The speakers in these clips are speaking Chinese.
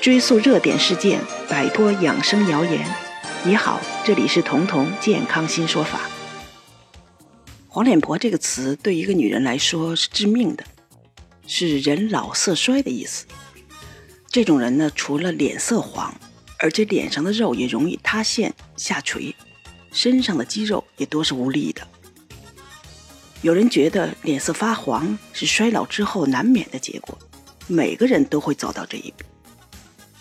追溯热点事件，摆脱养生谣言。你好，这里是彤彤健康新说法。黄脸婆这个词对一个女人来说是致命的，是人老色衰的意思。这种人呢，除了脸色黄，而且脸上的肉也容易塌陷下垂，身上的肌肉也多是无力的。有人觉得脸色发黄是衰老之后难免的结果，每个人都会走到这一步。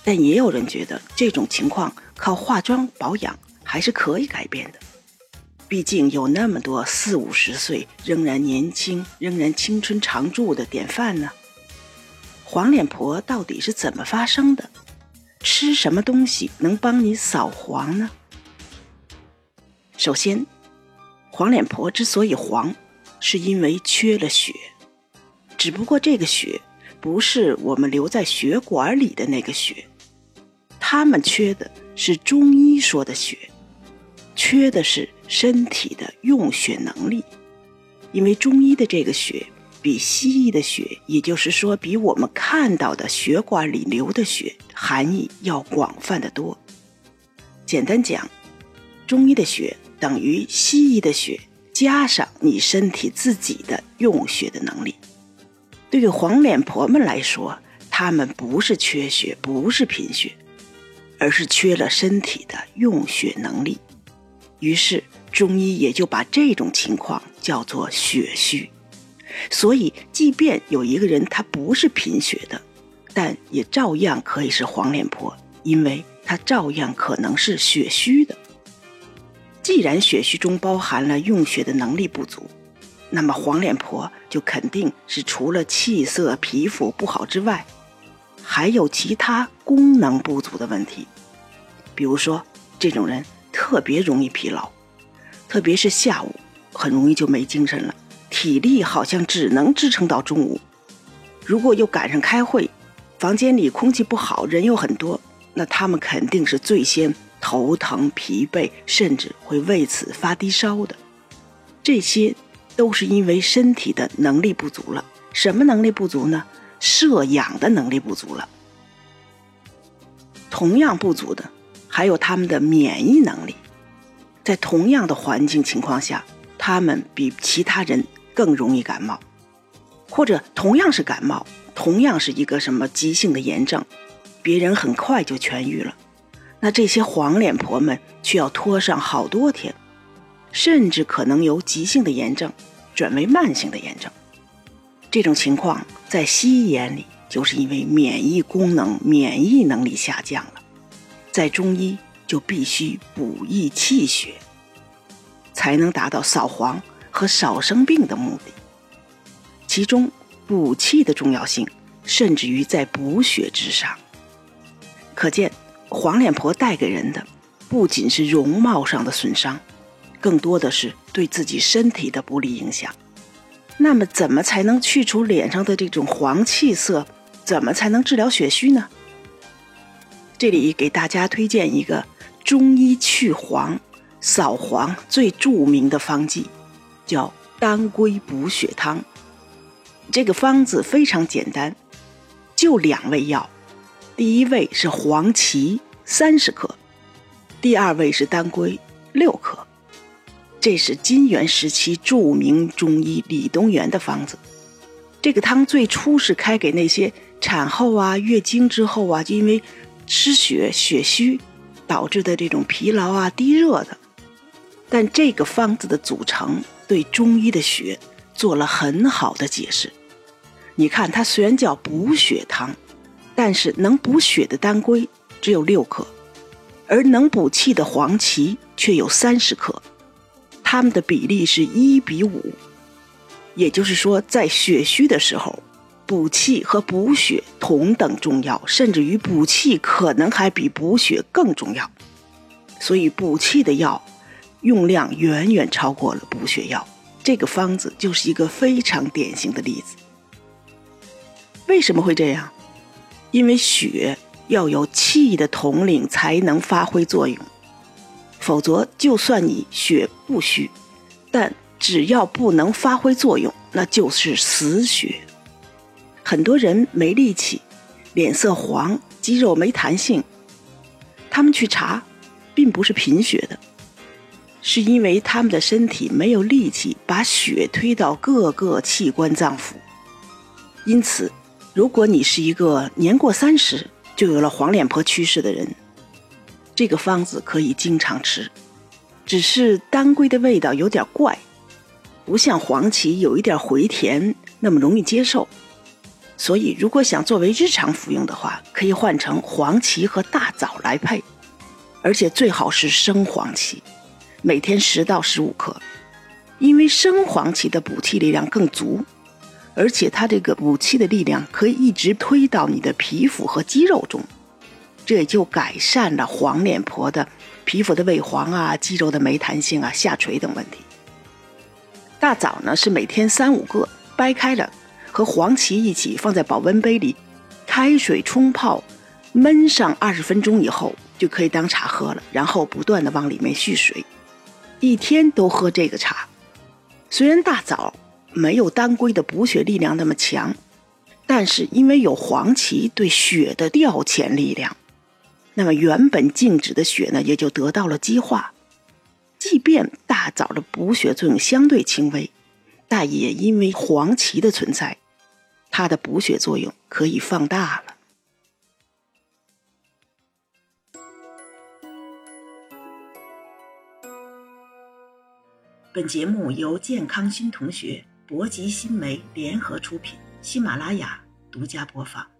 但也有人觉得这种情况靠化妆保养还是可以改变的，毕竟有那么多四五十岁仍然年轻、仍然青春常驻的典范呢。黄脸婆到底是怎么发生的？吃什么东西能帮你扫黄呢？首先，黄脸婆之所以黄，是因为缺了血，只不过这个血不是我们留在血管里的那个血。他们缺的是中医说的血，缺的是身体的用血能力，因为中医的这个血比西医的血，也就是说比我们看到的血管里流的血含义要广泛的多。简单讲，中医的血等于西医的血加上你身体自己的用血的能力。对于黄脸婆们来说，他们不是缺血，不是贫血。而是缺了身体的用血能力，于是中医也就把这种情况叫做血虚。所以，即便有一个人他不是贫血的，但也照样可以是黄脸婆，因为他照样可能是血虚的。既然血虚中包含了用血的能力不足，那么黄脸婆就肯定是除了气色、皮肤不好之外。还有其他功能不足的问题，比如说，这种人特别容易疲劳，特别是下午很容易就没精神了，体力好像只能支撑到中午。如果又赶上开会，房间里空气不好，人又很多，那他们肯定是最先头疼、疲惫，甚至会为此发低烧的。这些都是因为身体的能力不足了。什么能力不足呢？摄氧的能力不足了，同样不足的还有他们的免疫能力，在同样的环境情况下，他们比其他人更容易感冒，或者同样是感冒，同样是一个什么急性的炎症，别人很快就痊愈了，那这些黄脸婆们却要拖上好多天，甚至可能由急性的炎症转为慢性的炎症。这种情况在西医眼里，就是因为免疫功能、免疫能力下降了；在中医就必须补益气血，才能达到扫黄和少生病的目的。其中补气的重要性，甚至于在补血之上。可见，黄脸婆带给人的不仅是容貌上的损伤，更多的是对自己身体的不利影响。那么，怎么才能去除脸上的这种黄气色？怎么才能治疗血虚呢？这里给大家推荐一个中医去黄、扫黄最著名的方剂，叫当归补血汤。这个方子非常简单，就两味药，第一味是黄芪三十克，第二味是当归六克。这是金元时期著名中医李东垣的方子。这个汤最初是开给那些产后啊、月经之后啊，就因为失血、血虚导致的这种疲劳啊、低热的。但这个方子的组成对中医的血做了很好的解释。你看，它虽然叫补血汤，但是能补血的当归只有六克，而能补气的黄芪却有三十克。它们的比例是一比五，也就是说，在血虚的时候，补气和补血同等重要，甚至于补气可能还比补血更重要。所以，补气的药用量远远超过了补血药。这个方子就是一个非常典型的例子。为什么会这样？因为血要有气的统领才能发挥作用。否则，就算你血不虚，但只要不能发挥作用，那就是死血。很多人没力气，脸色黄，肌肉没弹性，他们去查，并不是贫血的，是因为他们的身体没有力气把血推到各个器官脏腑。因此，如果你是一个年过三十就有了黄脸婆趋势的人，这个方子可以经常吃，只是当归的味道有点怪，不像黄芪有一点回甜那么容易接受。所以，如果想作为日常服用的话，可以换成黄芪和大枣来配，而且最好是生黄芪，每天十到十五克，因为生黄芪的补气力量更足，而且它这个补气的力量可以一直推到你的皮肤和肌肉中，这也就改善了黄脸婆的皮肤的萎黄啊、肌肉的没弹性啊、下垂等问题。大枣呢是每天三五个，掰开了。和黄芪一起放在保温杯里，开水冲泡，焖上二十分钟以后就可以当茶喝了。然后不断的往里面蓄水，一天都喝这个茶。虽然大枣没有当归的补血力量那么强，但是因为有黄芪对血的调遣力量，那么原本静止的血呢也就得到了激化。即便大枣的补血作用相对轻微，但也因为黄芪的存在。它的补血作用可以放大了。本节目由健康新同学、博吉新媒联合出品，喜马拉雅独家播放。